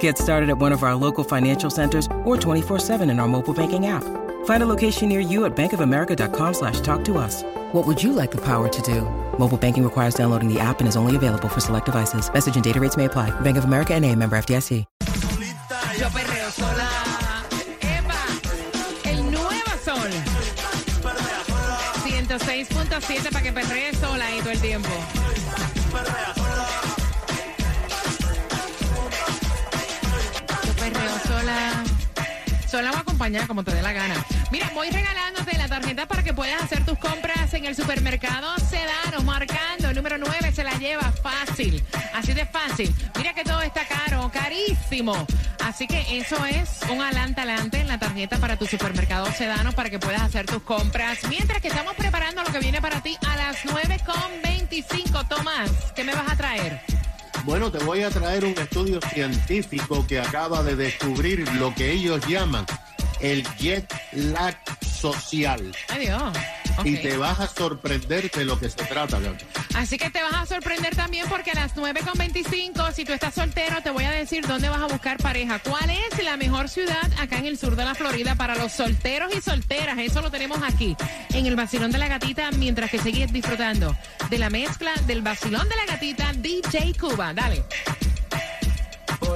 Get started at one of our local financial centers or 24-7 in our mobile banking app. Find a location near you at bankofamerica.com slash talk to us. What would you like the power to do? Mobile banking requires downloading the app and is only available for select devices. Message and data rates may apply. Bank of America and a member FDIC. Yo perreo sola. Epa, el nuevo sol. 106.7 para que perree sola ahí todo el tiempo. Sola o acompañada, como te dé la gana. Mira, voy regalándote la tarjeta para que puedas hacer tus compras en el supermercado Sedano, marcando el número 9, se la lleva fácil. Así de fácil. Mira que todo está caro, carísimo. Así que eso es un adelante adelante en la tarjeta para tu supermercado Sedano para que puedas hacer tus compras. Mientras que estamos preparando lo que viene para ti a las 9.25. Tomás, ¿qué me vas a traer? Bueno, te voy a traer un estudio científico que acaba de descubrir lo que ellos llaman el jet lag social. Adiós. Y te vas a sorprender de lo que se trata, Gaby. Así que te vas a sorprender también porque a las 9.25, si tú estás soltero, te voy a decir dónde vas a buscar pareja. ¿Cuál es la mejor ciudad acá en el sur de la Florida para los solteros y solteras? Eso lo tenemos aquí, en el Vacilón de la Gatita, mientras que sigues disfrutando de la mezcla del Vacilón de la Gatita, DJ Cuba. Dale.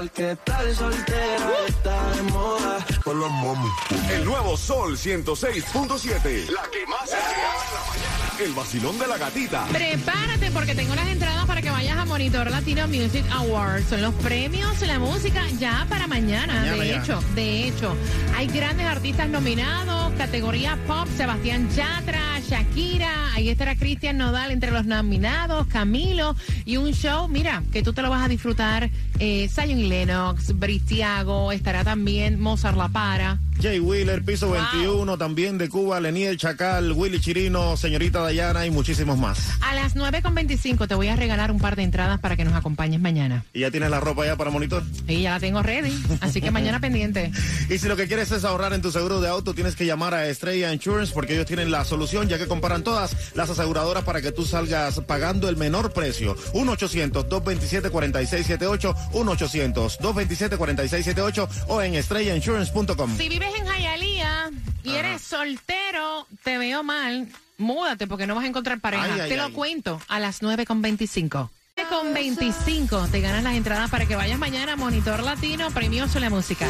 Porque tal soltera está de moda. Con los momi. El nuevo Sol 106.7. La que más se en la mañana. El vacilón de la gatita. Prepárate porque tengo las entradas para que vayas a Monitor Latino Music Awards. Son los premios, la música ya para mañana. de hecho, de hecho, hay grandes artistas nominados, categoría pop, Sebastián Yatra, Shakira, ahí estará Cristian Nodal entre los nominados, Camilo y un show, mira, que tú te lo vas a disfrutar. Eh, Zion Lennox, Britiago, estará también Mozart La Para. Jay Wheeler, piso 21, también de Cuba, Leniel Chacal, Willy Chirino, señorita Dayana y muchísimos más. A las 9.25 te voy a regalar un par de entradas para que nos acompañes mañana. ¿Y ya tienes la ropa ya para monitor? Y ya la tengo ready, así que mañana pendiente. Y si lo que quieres es ahorrar en tu seguro de auto, tienes que llamar a Estrella Insurance porque ellos tienen la solución, ya que comparan todas las aseguradoras para que tú salgas pagando el menor precio. 1-800-227-4678, 1-800-227-4678 o en estrellainsurance.com. Si vives en Jayalía y eres soltero, te veo mal, múdate porque no vas a encontrar pareja. Ay, ay, te lo ay. cuento a las 9.25. Con 25 te ganas las entradas para que vayas mañana a Monitor Latino, premios la música.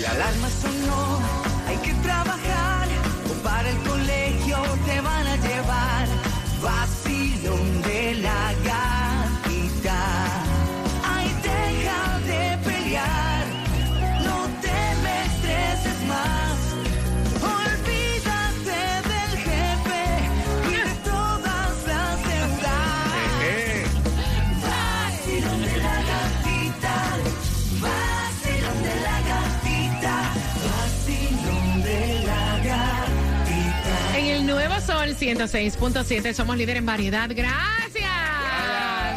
La alarma sonó, hay que trabajar. O para el colegio te van a llevar. Vacilón 106.7 somos líder en variedad. Gracias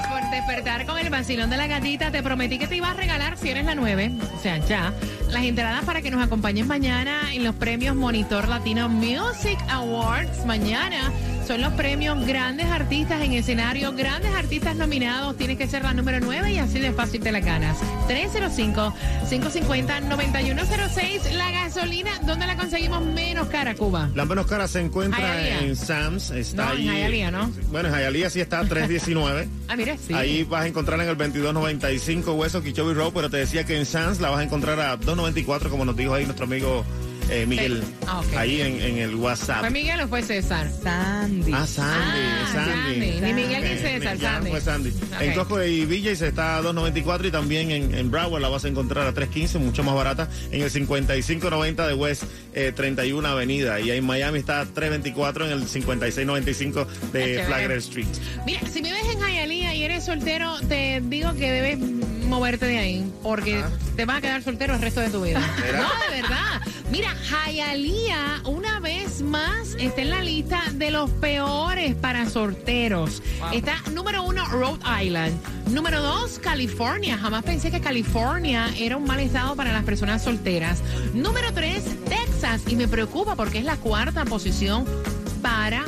por despertar con el vacilón de la gatita. Te prometí que te iba a regalar, si eres la 9, o sea, ya, las entradas para que nos acompañes mañana en los premios Monitor Latino Music Awards. Mañana son los premios Grandes Artistas en Escenario, Grandes Artistas nominados. Tienes que ser la número 9 y así de fácil te la ganas. 305-550-9106. La gasolina, ¿dónde la conseguimos menos cara, Cuba? La menos cara se encuentra Hialeah. en Sam's. Está No, en ahí. Hialeah, ¿no? Bueno, en Hialeah sí está a 319. Ah, mira, sí. Ahí vas a encontrar en el 2295 Hueso Kichobi Road, pero te decía que en Sam's la vas a encontrar a 294, como nos dijo ahí nuestro amigo eh, Miguel. Sí. Ah. Ahí en, en el WhatsApp. ¿Fue Miguel o fue César? Sandy. Ah, Sandy, Ah, Sandy. Sandy. Ni Miguel ni Eh, César, ya Sandy. fue Sandy. En Costco y Villa se está a 2.94 y también en, en Broward la vas a encontrar a 3.15, mucho más barata, en el 5590 de West eh, 31 Avenida. Y en Miami está a 3.24 en el 5695 Ah, de. Flagler Street. Mira, si vives en Hialeah y eres soltero, te digo que debes moverte de ahí, porque te vas a quedar soltero el resto de tu vida. No, de verdad. Mira, Hialeah una vez más está en la lista de los peores para solteros. Está número uno, Rhode Island. Número dos, California. Jamás pensé que California era un mal estado para las personas solteras. Número tres, Texas. Y me preocupa porque es la cuarta posición para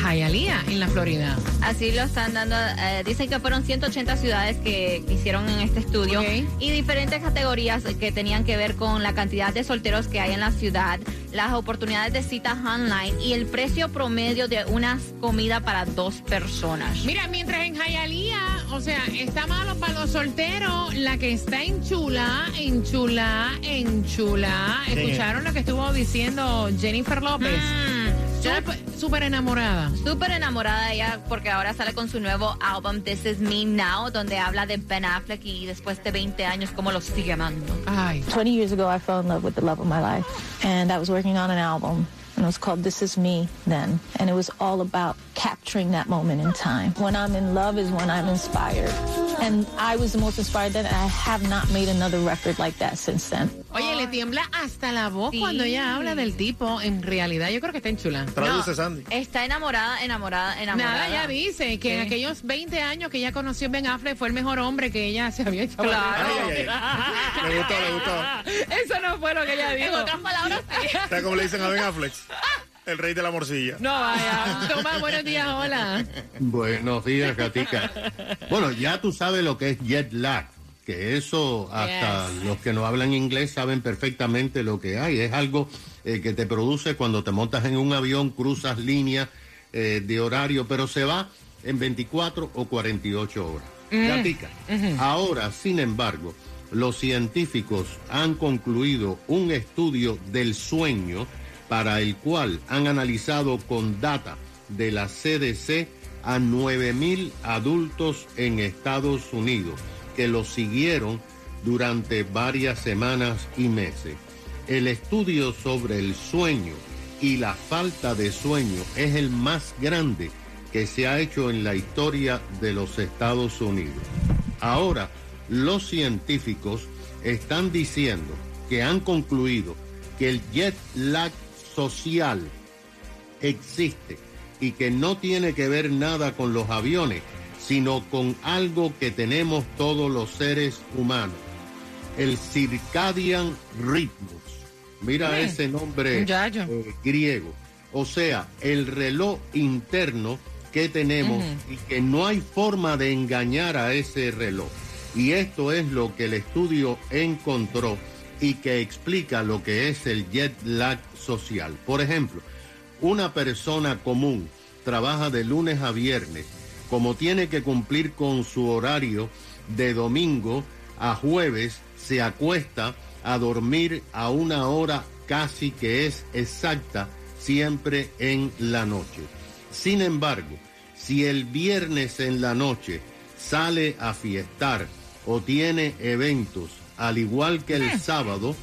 Hialeah en la Florida. Así lo están dando. eh, dicen que fueron 180 ciudades que hicieron en este estudio y diferentes categorías que tenían que ver con la cantidad de solteros que hay en la ciudad, las oportunidades de citas online y el precio promedio de una comida para dos personas. Mira, mientras en Hialeah, o sea, está malo para los solteros, la que está en chula, en chula, en chula. ¿Escucharon lo que estuvo diciendo Jennifer López? Mm, Súper- Súper enamorada. Súper enamorada de ella porque ahora sale con su nuevo álbum This Is Me Now, donde habla de Ben Affleck y después de 20 años cómo lo sigue amando. Ay. 20 years ago, I fell in love with the love of my life. And I was working on an album, and it was called This Is Me then. And it was all about capturing that moment in time. When I'm in love is when I'm inspired. And I was the most inspired then, and I have not made another record like that since then. Oye, le tiembla hasta la voz Sí. cuando ella habla del tipo. En realidad, yo creo que está en chula. Traduce, Sandy. Está enamorada, enamorada, enamorada. Nada, ella dice que en aquellos 20 años que ella conoció Ben Affleck fue el mejor hombre que ella se había hecho. Claro. Ay, ay, ay. Me gustó, me gustó. Eso no fue lo que ella En dijo. otras palabras, sí. ¿Sabes cómo le dicen a Ben Affleck? El rey de la morcilla. No vaya. Toma, buenos días, hola. Buenos días, Gatica. Bueno, ya tú sabes lo que es jet lag, que eso hasta Yes. los que no hablan inglés saben perfectamente lo que hay. Es algo eh, que te produce cuando te montas en un avión, cruzas líneas eh, de horario, pero se va en 24 o 48 horas. Gatica. Ahora, sin embargo, los científicos han concluido un estudio del sueño para el cual han analizado con data de la CDC a 9.000 adultos en Estados Unidos que los siguieron durante varias semanas y meses. El estudio sobre el sueño y la falta de sueño es el más grande que se ha hecho en la historia de los Estados Unidos. Ahora, los científicos están diciendo que han concluido que el jet lag social existe y que no tiene que ver nada con los aviones, sino con algo que tenemos todos los seres humanos, el circadian ritmos. Mira ese nombre eh, griego. O sea, el reloj interno que tenemos y que no hay forma de engañar a ese reloj. Y esto es lo que el estudio encontró y que explica lo que es el jet lag social. Por ejemplo, una persona común trabaja de lunes a viernes, como tiene que cumplir con su horario de domingo a jueves, se acuesta a dormir a una hora casi que es exacta siempre en la noche. Sin embargo, si el viernes en la noche sale a fiestar o tiene eventos, al igual que el sábado,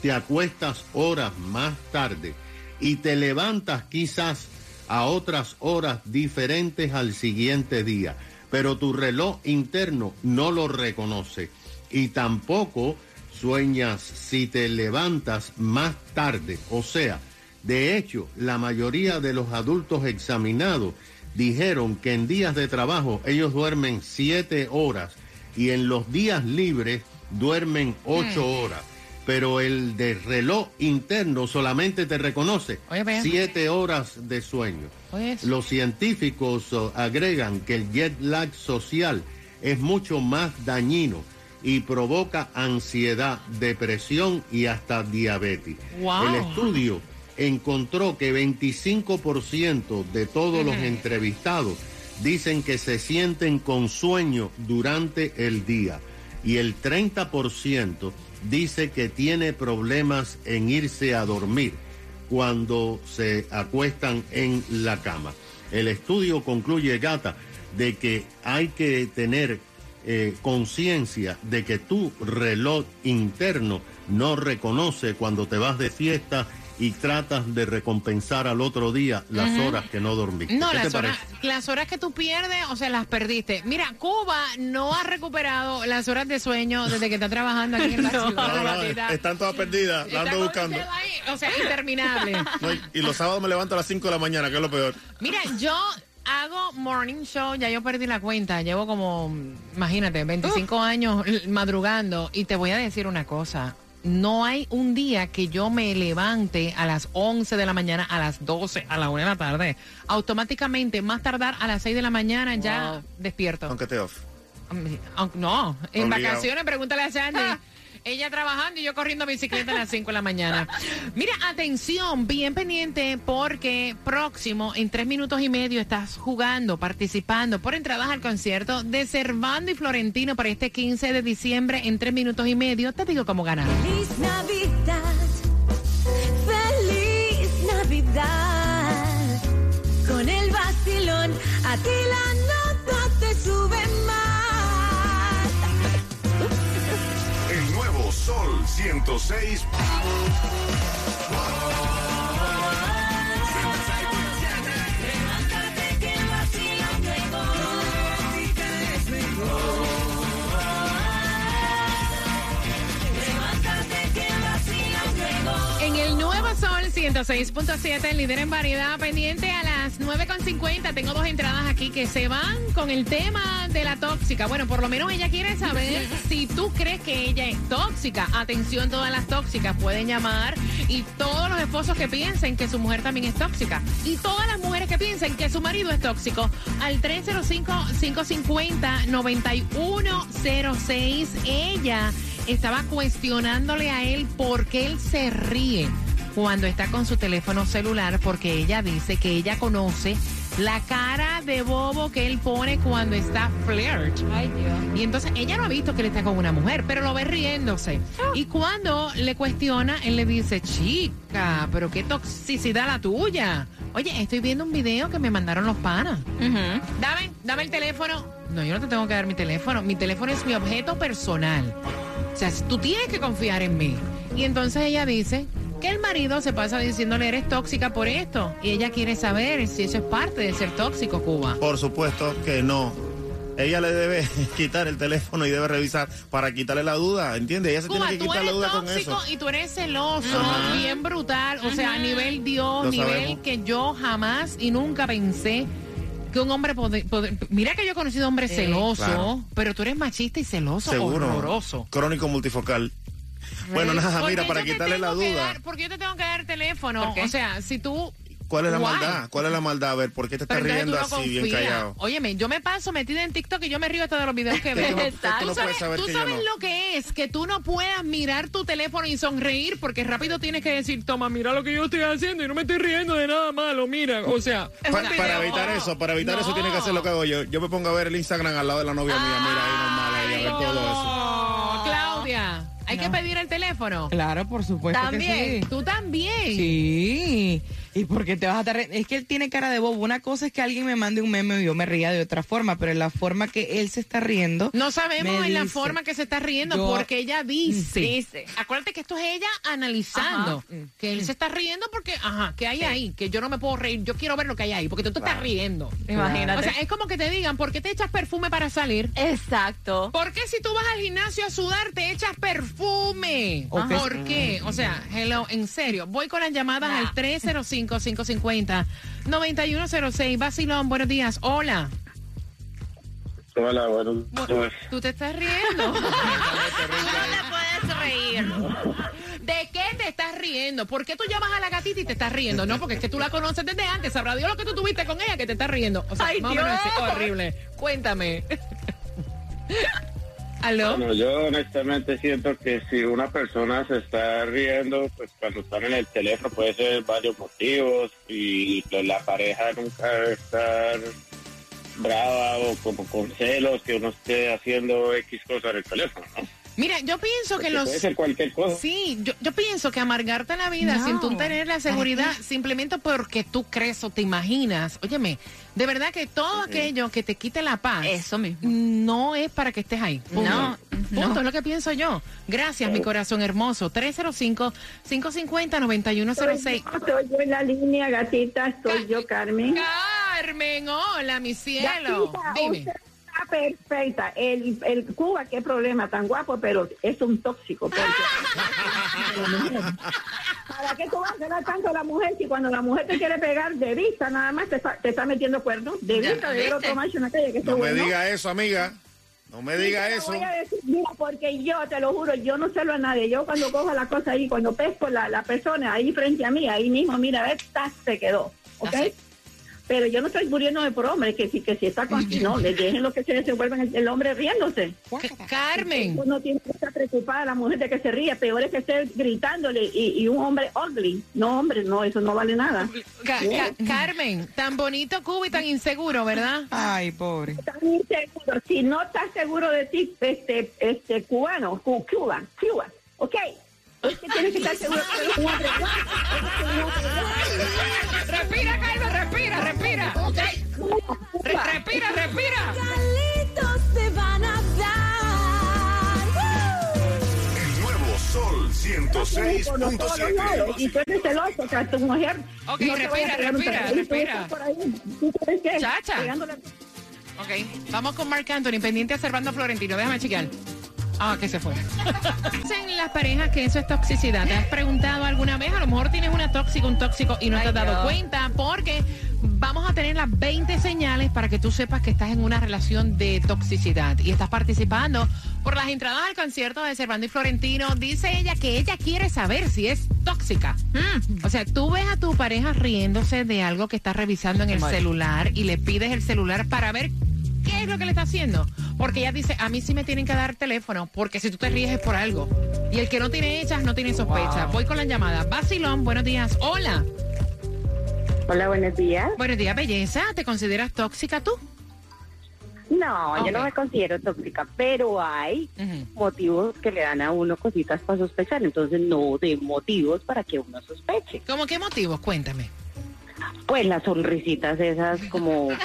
te acuestas horas más tarde y te levantas quizás a otras horas diferentes al siguiente día, pero tu reloj interno no lo reconoce y tampoco sueñas si te levantas más tarde. O sea, de hecho, la mayoría de los adultos examinados dijeron que en días de trabajo ellos duermen siete horas y en los días libres duermen ocho horas. pero el de reloj interno solamente te reconoce Oye, siete horas de sueño. Oye, eso. Los científicos oh, agregan que el jet lag social es mucho más dañino y provoca ansiedad, depresión y hasta diabetes. Wow. El estudio encontró que 25% de todos los entrevistados dicen que se sienten con sueño durante el día y el 30% dice que tiene problemas en irse a dormir cuando se acuestan en la cama. El estudio concluye, Gata, de que hay que tener eh, conciencia de que tu reloj interno no reconoce cuando te vas de fiesta y tratas de recompensar al otro día las horas que no dormiste. No, ¿Qué te las horas, las horas que tú pierdes, o sea, las perdiste. Mira, Cuba no ha recuperado las horas de sueño desde que está trabajando aquí en de No, la no, gatita. están todas perdidas, la ando buscando. ahí, o sea, interminable. No, y, y los sábados me levanto a las 5 de la mañana, que es lo peor. Mira, yo hago morning show, ya yo perdí la cuenta, llevo como, imagínate, 25 años madrugando y te voy a decir una cosa. No hay un día que yo me levante a las 11 de la mañana, a las 12, a la 1 de la tarde. Automáticamente, más tardar a las 6 de la mañana, ya despierto. Aunque te off. No, en Obligado. vacaciones, pregúntale a Sandy. Ella trabajando y yo corriendo bicicleta a las 5 de la mañana. Mira, atención, bien pendiente porque próximo, en tres minutos y medio, estás jugando, participando por entradas al concierto de Servando y Florentino para este 15 de diciembre en tres minutos y medio. Te digo cómo ganar. Feliz Navidad, feliz Navidad. Con el vacilón, a ti 106. En el nuevo sol 106.7, líder en variedad, pendiente a la las 9.50. Tengo dos entradas aquí que se van con el tema de la tóxica. Bueno, por lo menos ella quiere saber si tú crees que ella es tóxica. Atención, todas las tóxicas pueden llamar y todos los esposos que piensen que su mujer también es tóxica. Y todas las mujeres que piensen que su marido es tóxico. Al 305-550-9106. Ella estaba cuestionándole a él por qué él se ríe cuando está con su teléfono celular, porque ella dice que ella conoce la cara de bobo que él pone cuando está flirt. Ay, Dios. Y entonces ella no ha visto que él está con una mujer, pero lo ve riéndose. Y cuando le cuestiona, él le dice, chica, pero qué toxicidad la tuya. Oye, estoy viendo un video que me mandaron los panas. Dame, dame el teléfono. No, yo no te tengo que dar mi teléfono. Mi teléfono es mi objeto personal. O sea, tú tienes que confiar en mí. Y entonces ella dice que el marido se pasa diciéndole eres tóxica por esto. Y ella quiere saber si eso es parte de ser tóxico, Cuba. Por supuesto que no. Ella le debe quitar el teléfono y debe revisar para quitarle la duda, ¿entiendes? Ella se Cuba, tiene que tú quitar la eres duda con eso. y tú eres celoso, bien brutal. O sea, a nivel Dios, Lo nivel sabemos. que yo jamás y nunca pensé que un hombre puede... Mira que yo he conocido hombres celosos, Claro. pero tú eres machista y celoso, Seguro. horroroso. Crónico multifocal. Bueno, nada, ¿Por mira, para quitarle la duda. dar- ¿Por qué yo te tengo que dar teléfono? O sea, si tú... ¿Cuál es la maldad? ¿Cuál es la maldad? A ver, ¿por qué te estás riendo no así, bien confías. callado? Óyeme, yo me paso metida en TikTok y yo me río hasta de los videos que veo. tú no- no sabes, saber tú que yo sabes no. lo que es que tú no puedas mirar tu teléfono y sonreír porque rápido tienes que decir, toma, mira lo que yo estoy haciendo y no me estoy riendo de nada malo, mira. O sea, Pa- para evitar eso, para evitar eso tiene que hacer lo que hago yo. Yo me pongo a ver el Instagram al lado de la novia mía, mira ahí normal, ahí, a ver todo eso. Oh, Claudia, hay que pedir el teléfono. Claro, por supuesto También, que sí. tú también. Sí. ¿Y por qué te vas a estar Es que él tiene cara de bobo. Una cosa es que alguien me mande un meme y yo me ría de otra forma, pero en la forma que él se está riendo. No sabemos en la forma que se está riendo yo- porque ella dice. Dice. Acuérdate que esto es ella analizando. Ajá. Que él se está riendo porque, ajá, ¿qué hay ahí? Que yo no me puedo reír. Yo quiero ver lo que hay ahí porque tú te estás riendo. Imagínate. O sea, es como que te digan, ¿por qué te echas perfume para salir? Exacto. ¿Por qué si tú vas al gimnasio a sudar te echas perfume? Ok. ¿Por qué? O sea, hello, en serio. Voy con las llamadas al 305-550-9106. Basilón, buenos días. Hola. Hola, buenos días. ¿Tú te estás riendo? No te puedes reír. ¿De qué te estás riendo? ¿Por qué tú llamas a la gatita y te estás riendo? No, porque es que tú la conoces desde antes. Sabrá Dios lo que tú tuviste con ella que te estás riendo. O sea, Ay, más o menos Dios. así, horrible. Cuéntame. Bueno, yo honestamente siento que si una persona se está riendo, pues cuando están en el teléfono puede ser varios motivos y la pareja nunca debe estar brava o como con celos que uno esté haciendo X cosas en el teléfono, ¿no? Mira, yo pienso que los... Puede ser cualquier cosa. Sí, yo, yo pienso que amargarte la vida No. sin tú tener la ¿Para seguridad simplemente porque tú crees o te imaginas. Óyeme, de verdad que todo aquello que te quite la paz Eso mismo. no es para que estés ahí. Punto. No, Punto, no. es lo que pienso yo. Gracias, mi corazón hermoso. 305-550-9106. Estoy yo en la línea, gatita, estoy yo, Carmen. Carmen, hola, mi cielo. Gatita, Dime. usted perfecta. El, el Cuba, qué problema, tan guapo, pero es un tóxico. porque- ¿Para qué tú vas a celar tanto a la mujer si cuando la mujer te quiere pegar de vista nada más te está, te está metiendo cuernos? De vista de otro macho en la calle que No me bueno. diga eso, amiga. No me diga lo eso. voy a decir, mira, porque yo te lo juro, yo no celo a nadie. Yo cuando cojo la cosa ahí, cuando pesco la, la persona ahí frente a mí, ahí mismo, mira, esta se quedó, ¿ok? Así. Pero yo no estoy muriéndome por hombre, que si, que si está con... No, le dejen lo que se desenvuelvan el, el hombre riéndose. Carmen. Uno tiene que estar preocupada la mujer de que se ríe. Peor es que esté gritándole y, y un hombre ugly. No, hombre, no, eso no vale nada. Ca- Ca- Carmen, tan bonito Cuba y tan inseguro, ¿verdad? Ay, pobre. Estás inseguro. Si no estás seguro de ti, este, este cubano, cu- Cuba, Cuba, ¿ok? Es que tienes que estar seguro que eres un hombre Respira, Respira, respira. Re- respira, respira. Regalitos te van a dar. El nuevo Sol por los todos lados. Y 106.7. tú eres celoso, o sea, tu mujer... Ok, no te respira, respira, respira. estás por ahí, ¿tú sabes qué? Chacha. Pegándole- Ok, vamos con Marc Anthony, pendiente a Servando Florentino. Déjame chequear. Ah, que se fue. Dicen las parejas que eso es toxicidad. ¿Te has preguntado alguna vez? A lo mejor tienes una tóxica, un tóxico y no te Ay, has dado Dios. cuenta porque vamos a tener las 20 señales para que tú sepas que estás en una relación de toxicidad y estás participando por las entradas al concierto de Servando y Florentino. Dice ella que ella quiere saber si es tóxica. Mm. O sea, tú ves a tu pareja riéndose de algo que está revisando en el celular y le pides el celular para ver qué es lo que le está haciendo. Porque ella dice, a mí sí me tienen que dar teléfono, porque si tú te ríes es por algo. Y el que no tiene hechas no tiene sospecha. Voy con la llamada. Basilón, buenos días. Hola. Hola, buenos días. Buenos días, belleza. ¿Te consideras tóxica tú? No, yo no me considero tóxica, pero hay motivos que le dan a uno cositas para sospechar, entonces no de motivos para que uno sospeche. ¿Cómo qué motivos? Cuéntame. Pues las sonrisitas esas como...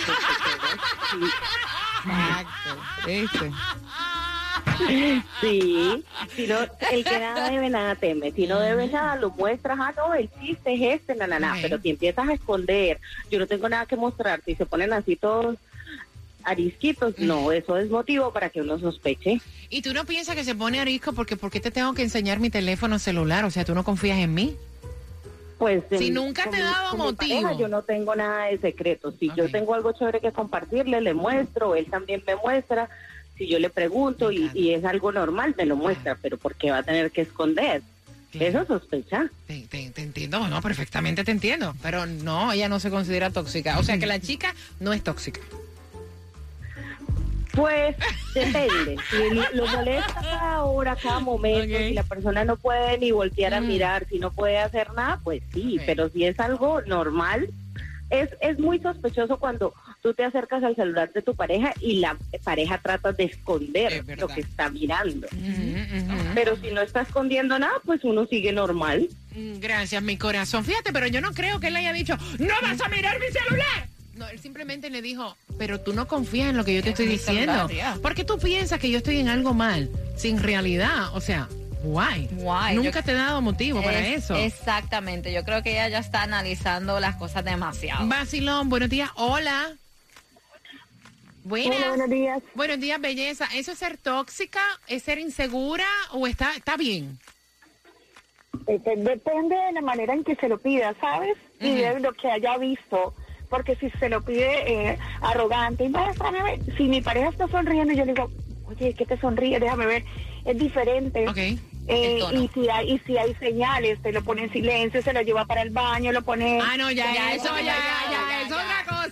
Exacto. Este. Sí, si no, el que nada debe, nada teme. Si no debe nada, lo muestras, ah, no, el chiste es este, na, na, na. Pero si empiezas a esconder, yo no tengo nada que mostrar, si se ponen así todos arisquitos, no, eso es motivo para que uno sospeche. ¿Y tú no piensas que se pone arisco porque ¿por qué te tengo que enseñar mi teléfono celular? O sea, ¿tú no confías en mí? Pues Si en- nunca te he dado motivo. pareja yo no tengo nada de secreto. Si yo tengo algo chévere que compartirle, le muestro, él también me muestra. Si yo le pregunto y, es algo normal, me lo muestra, pero ¿por qué va a tener que esconder? Claro. Eso sospecha. Te, te- te entiendo, no, perfectamente te entiendo. Pero no, ella no se considera tóxica. O sea, que la chica no es tóxica. Pues depende. Si lo, molesta cada hora, cada momento, Ok. si la persona no puede ni voltear a Mm. mirar, si no puede hacer nada, pues sí. Pero si es algo normal, es, es muy sospechoso cuando tú te acercas al celular de tu pareja y la pareja trata de Es esconder lo que está mirando. Pero si no está escondiendo nada, pues uno sigue normal. Mm, Gracias, mi corazón. Fíjate, pero yo no creo que él haya dicho, no vas a mirar mi celular. No, él simplemente le dijo, pero tú no confías en lo que yo te estoy diciendo. Porque tú piensas que yo estoy en algo mal, sin realidad. O sea, guay. Guay, Nunca yo- te he dado motivo para Es- eso. Exactamente. Yo creo que ella ya está analizando las cosas demasiado. Basilón, buenos días. Hola. Buenas. Hola, buenos días. Buenos días, belleza. ¿Eso es ser tóxica? ¿Es ser insegura? ¿O está, está bien? Este, depende de la manera en que se lo pida, ¿sabes? Y de lo que haya visto. Porque si se lo pide eh, arrogante, y a ver, si mi pareja está sonriendo, yo le digo, oye, ¿qué te sonríe? Déjame ver. Es diferente Ok. Eh, y si hay y si hay señales, se lo pone en silencio, se lo lleva para el baño, lo pone. Ah, no, ya, Ya, eso, ya, ya,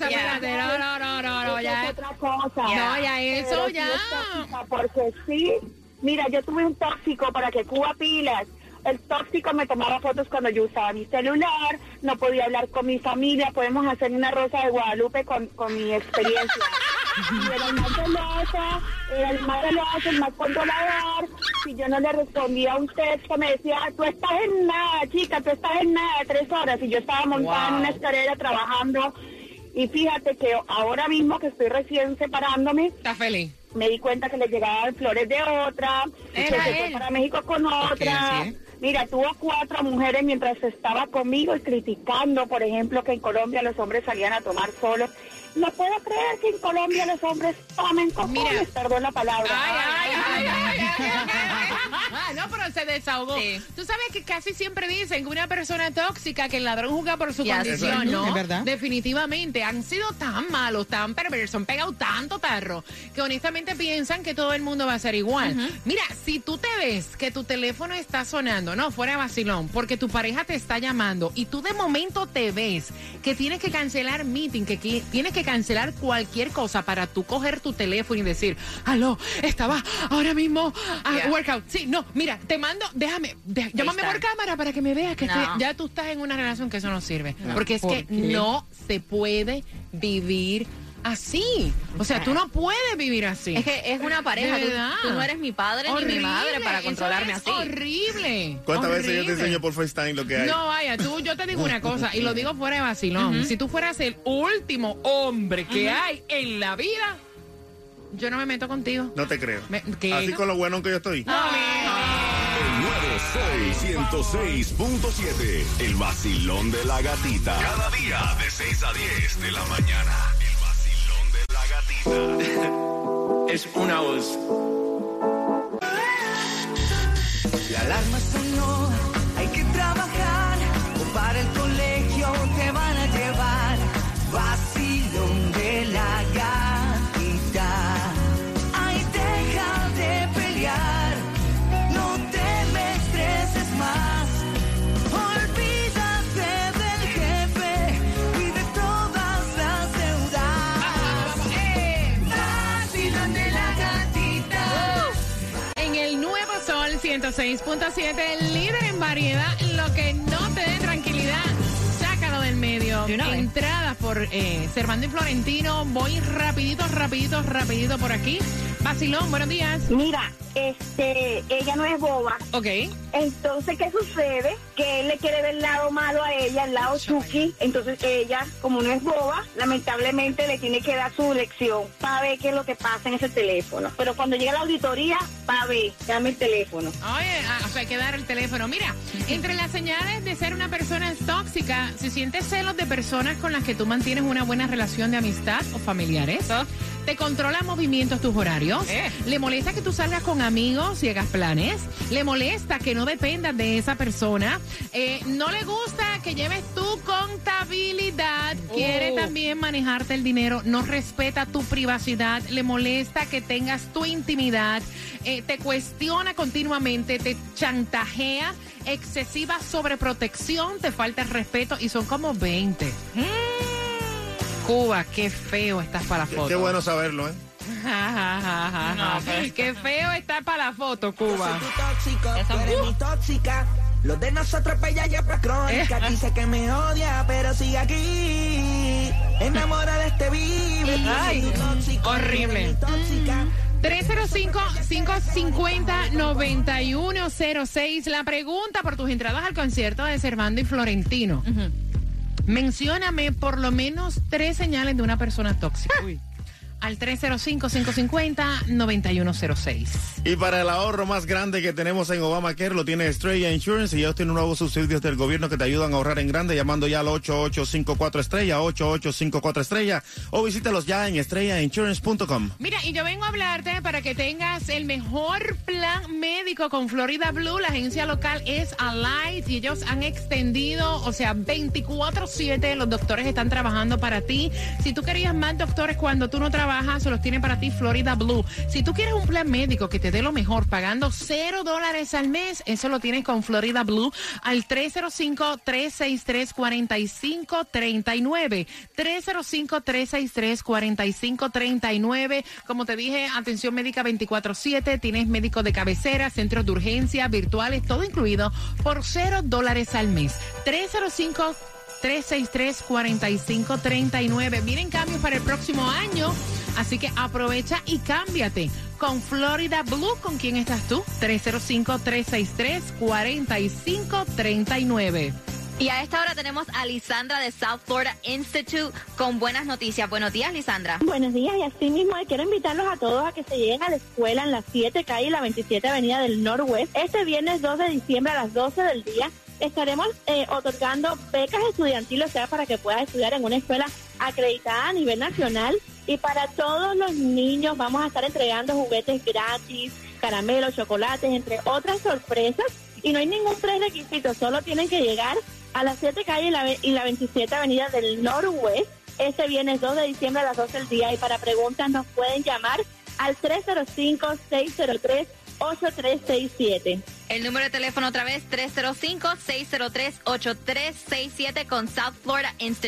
cosa, espérate, no, no, no, no, no, ya. es otra cosa. No, ya, eso, ya. Porque sí, mira, yo tuve un tóxico para que Cuba pilas. El tóxico me tomaba fotos cuando yo usaba mi celular, no podía hablar con mi familia, podemos hacer una rosa de Guadalupe con, con mi experiencia. Y era el más celoso, era el más celoso, el más controlador. Si yo no le respondía a un texto, me decía, tú estás en nada, chica, tú estás en nada, tres horas. Y yo estaba montada en Wow. una escalera trabajando. Y fíjate que ahora mismo que estoy recién separándome, Está feliz. me di cuenta que le llegaban flores de otra, que se fue para México con otra. Mira, tuvo cuatro mujeres mientras estaba conmigo y criticando, por ejemplo, que en Colombia los hombres salían a tomar solos. No puedo creer que en Colombia los hombres tomen cojones, Mira. perdón la palabra. Ay, ay, ay, ay, ay, ay, ay. No, pero se desahogó. Sí. Tú sabes que casi siempre dicen que una persona tóxica, que el ladrón juzga por su Ya, condición. ¿no? Es verdad. Definitivamente. Han sido tan malos, tan perversos, han pegado tanto tarro, que honestamente piensan que todo el mundo va a ser igual. Mira, si tú te ves que tu teléfono está sonando, no, fuera de vacilón, porque tu pareja te está llamando y tú de momento te ves que tienes que cancelar meeting, que tienes que cancelar cualquier cosa para tú coger tu teléfono y decir, aló, estaba ahora mismo a Yeah. workout. Sí, no, mira, te mando, déjame, de- llámame por cámara para que me veas que No. estoy- ya tú estás en una relación que eso no sirve. No. Porque es ¿Por que qué? no se puede vivir así. O sea, tú no puedes vivir así. Es que es una pareja. De Tú, verdad. tú no eres mi padre ni mi madre para eso controlarme es así. Horrible. ¿Cuántas veces yo te enseño por FaceTime lo que hay? No, vaya, tú, yo te digo una cosa, y lo digo fuera de vacilón. Si tú fueras el último hombre que hay en la vida, yo no me meto contigo. No te creo. Me- ¿qué? Así con lo bueno que yo estoy. El nuevo Sol 106.7. El vacilón de la gatita. Cada día de 6 a 10 de la mañana. Es una voz. La alarma 106.7, el líder en variedad, lo que no te dé tranquilidad, sácalo del medio. De. Entradas por eh, Servando y Florentino, voy rapidito, rapidito, rapidito por aquí. Vacilón, buenos días. Mira, este, ella no es boba. Ok. Entonces, ¿qué sucede? Que él le quiere ver el lado malo a ella, el lado chuki. Entonces, ella, como no es boba, lamentablemente le tiene que dar su lección para ver qué es lo que pasa en ese teléfono. Pero cuando llega la auditoría, para ver, dame el teléfono. Oye, ah, o sea, hay que dar el teléfono. Mira, entre las señales de ser una persona tóxica, si sientes celos de personas con las que tú mantienes una buena relación de amistad o familiares, te controla movimientos tus horarios, Eh. le molesta que tú salgas con amigos y hagas planes, le molesta que no dependas de esa persona, eh, no le gusta que lleves tu contabilidad, quiere Oh. también manejarte el dinero, no respeta tu privacidad, le molesta que tengas tu intimidad, eh, te cuestiona continuamente, te chantajea, excesiva sobreprotección, te falta el respeto. Y son como 20. Cuba, qué feo estás para la foto. Qué bueno saberlo, ¿eh? No, qué feo está para la foto, Cuba. tóxico, Eso- tú eres mi tóxica. Los de nosotros pues ya lleva crónica. Eh. Dice que me odia, pero sigue aquí. Enamora de este vive. Ay, Soy tu tóxico, horrible. tú eres mi tóxica. 305-550-9106. La pregunta por tus entradas al concierto de Servando y Florentino. Mencióname por lo menos tres señales de una persona tóxica. Al 305-550-9106. Y para el ahorro más grande que tenemos en Obamacare lo tiene Estrella Insurance y ellos tienen nuevos subsidios del gobierno que te ayudan a ahorrar en grande llamando ya al 8854 estrella 8854 estrella o visítalos ya en estrellainsurance.com. Mira, y yo vengo a hablarte para que tengas el mejor plan médico con Florida Blue. La agencia local es Alight y ellos han extendido, o sea, 24-7. Los doctores están trabajando para ti. Si tú querías más doctores cuando tú no trabajas, baja se los tiene para ti Florida Blue. Si tú quieres un plan médico que te dé lo mejor pagando cero dólares al mes, eso lo tienes con Florida Blue al 305-363-4539. 305-363-4539. Como te dije, atención médica 24-7, tienes médico de cabecera, centros de urgencia, virtuales, todo incluido por cero dólares al mes. 305 363-4539. Vienen cambios para el próximo año, así que aprovecha y cámbiate. Con Florida Blue, ¿con quién estás tú? 305-363-4539. Y a esta hora tenemos a Lisandra de South Florida Institute con buenas noticias. Buenos días, Lisandra. Buenos días, y así mismo quiero invitarlos a todos a que se lleguen a la escuela en la 7 calle la 27 avenida del Norwest este viernes 2 de diciembre a las 12 del día. Estaremos eh, otorgando becas estudiantiles, o sea, para que puedas estudiar en una escuela acreditada a nivel nacional. Y para todos los niños vamos a estar entregando juguetes gratis, caramelos, chocolates, entre otras sorpresas. Y no hay ningún prerequisito, solo tienen que llegar a las 7 calle y la, y la 27 avenida del Norwest este viernes 2 de diciembre a las 12 del día. Y para preguntas nos pueden llamar al 305-603-8367. El número de teléfono otra vez, 305-603-8367 con South Florida Institute.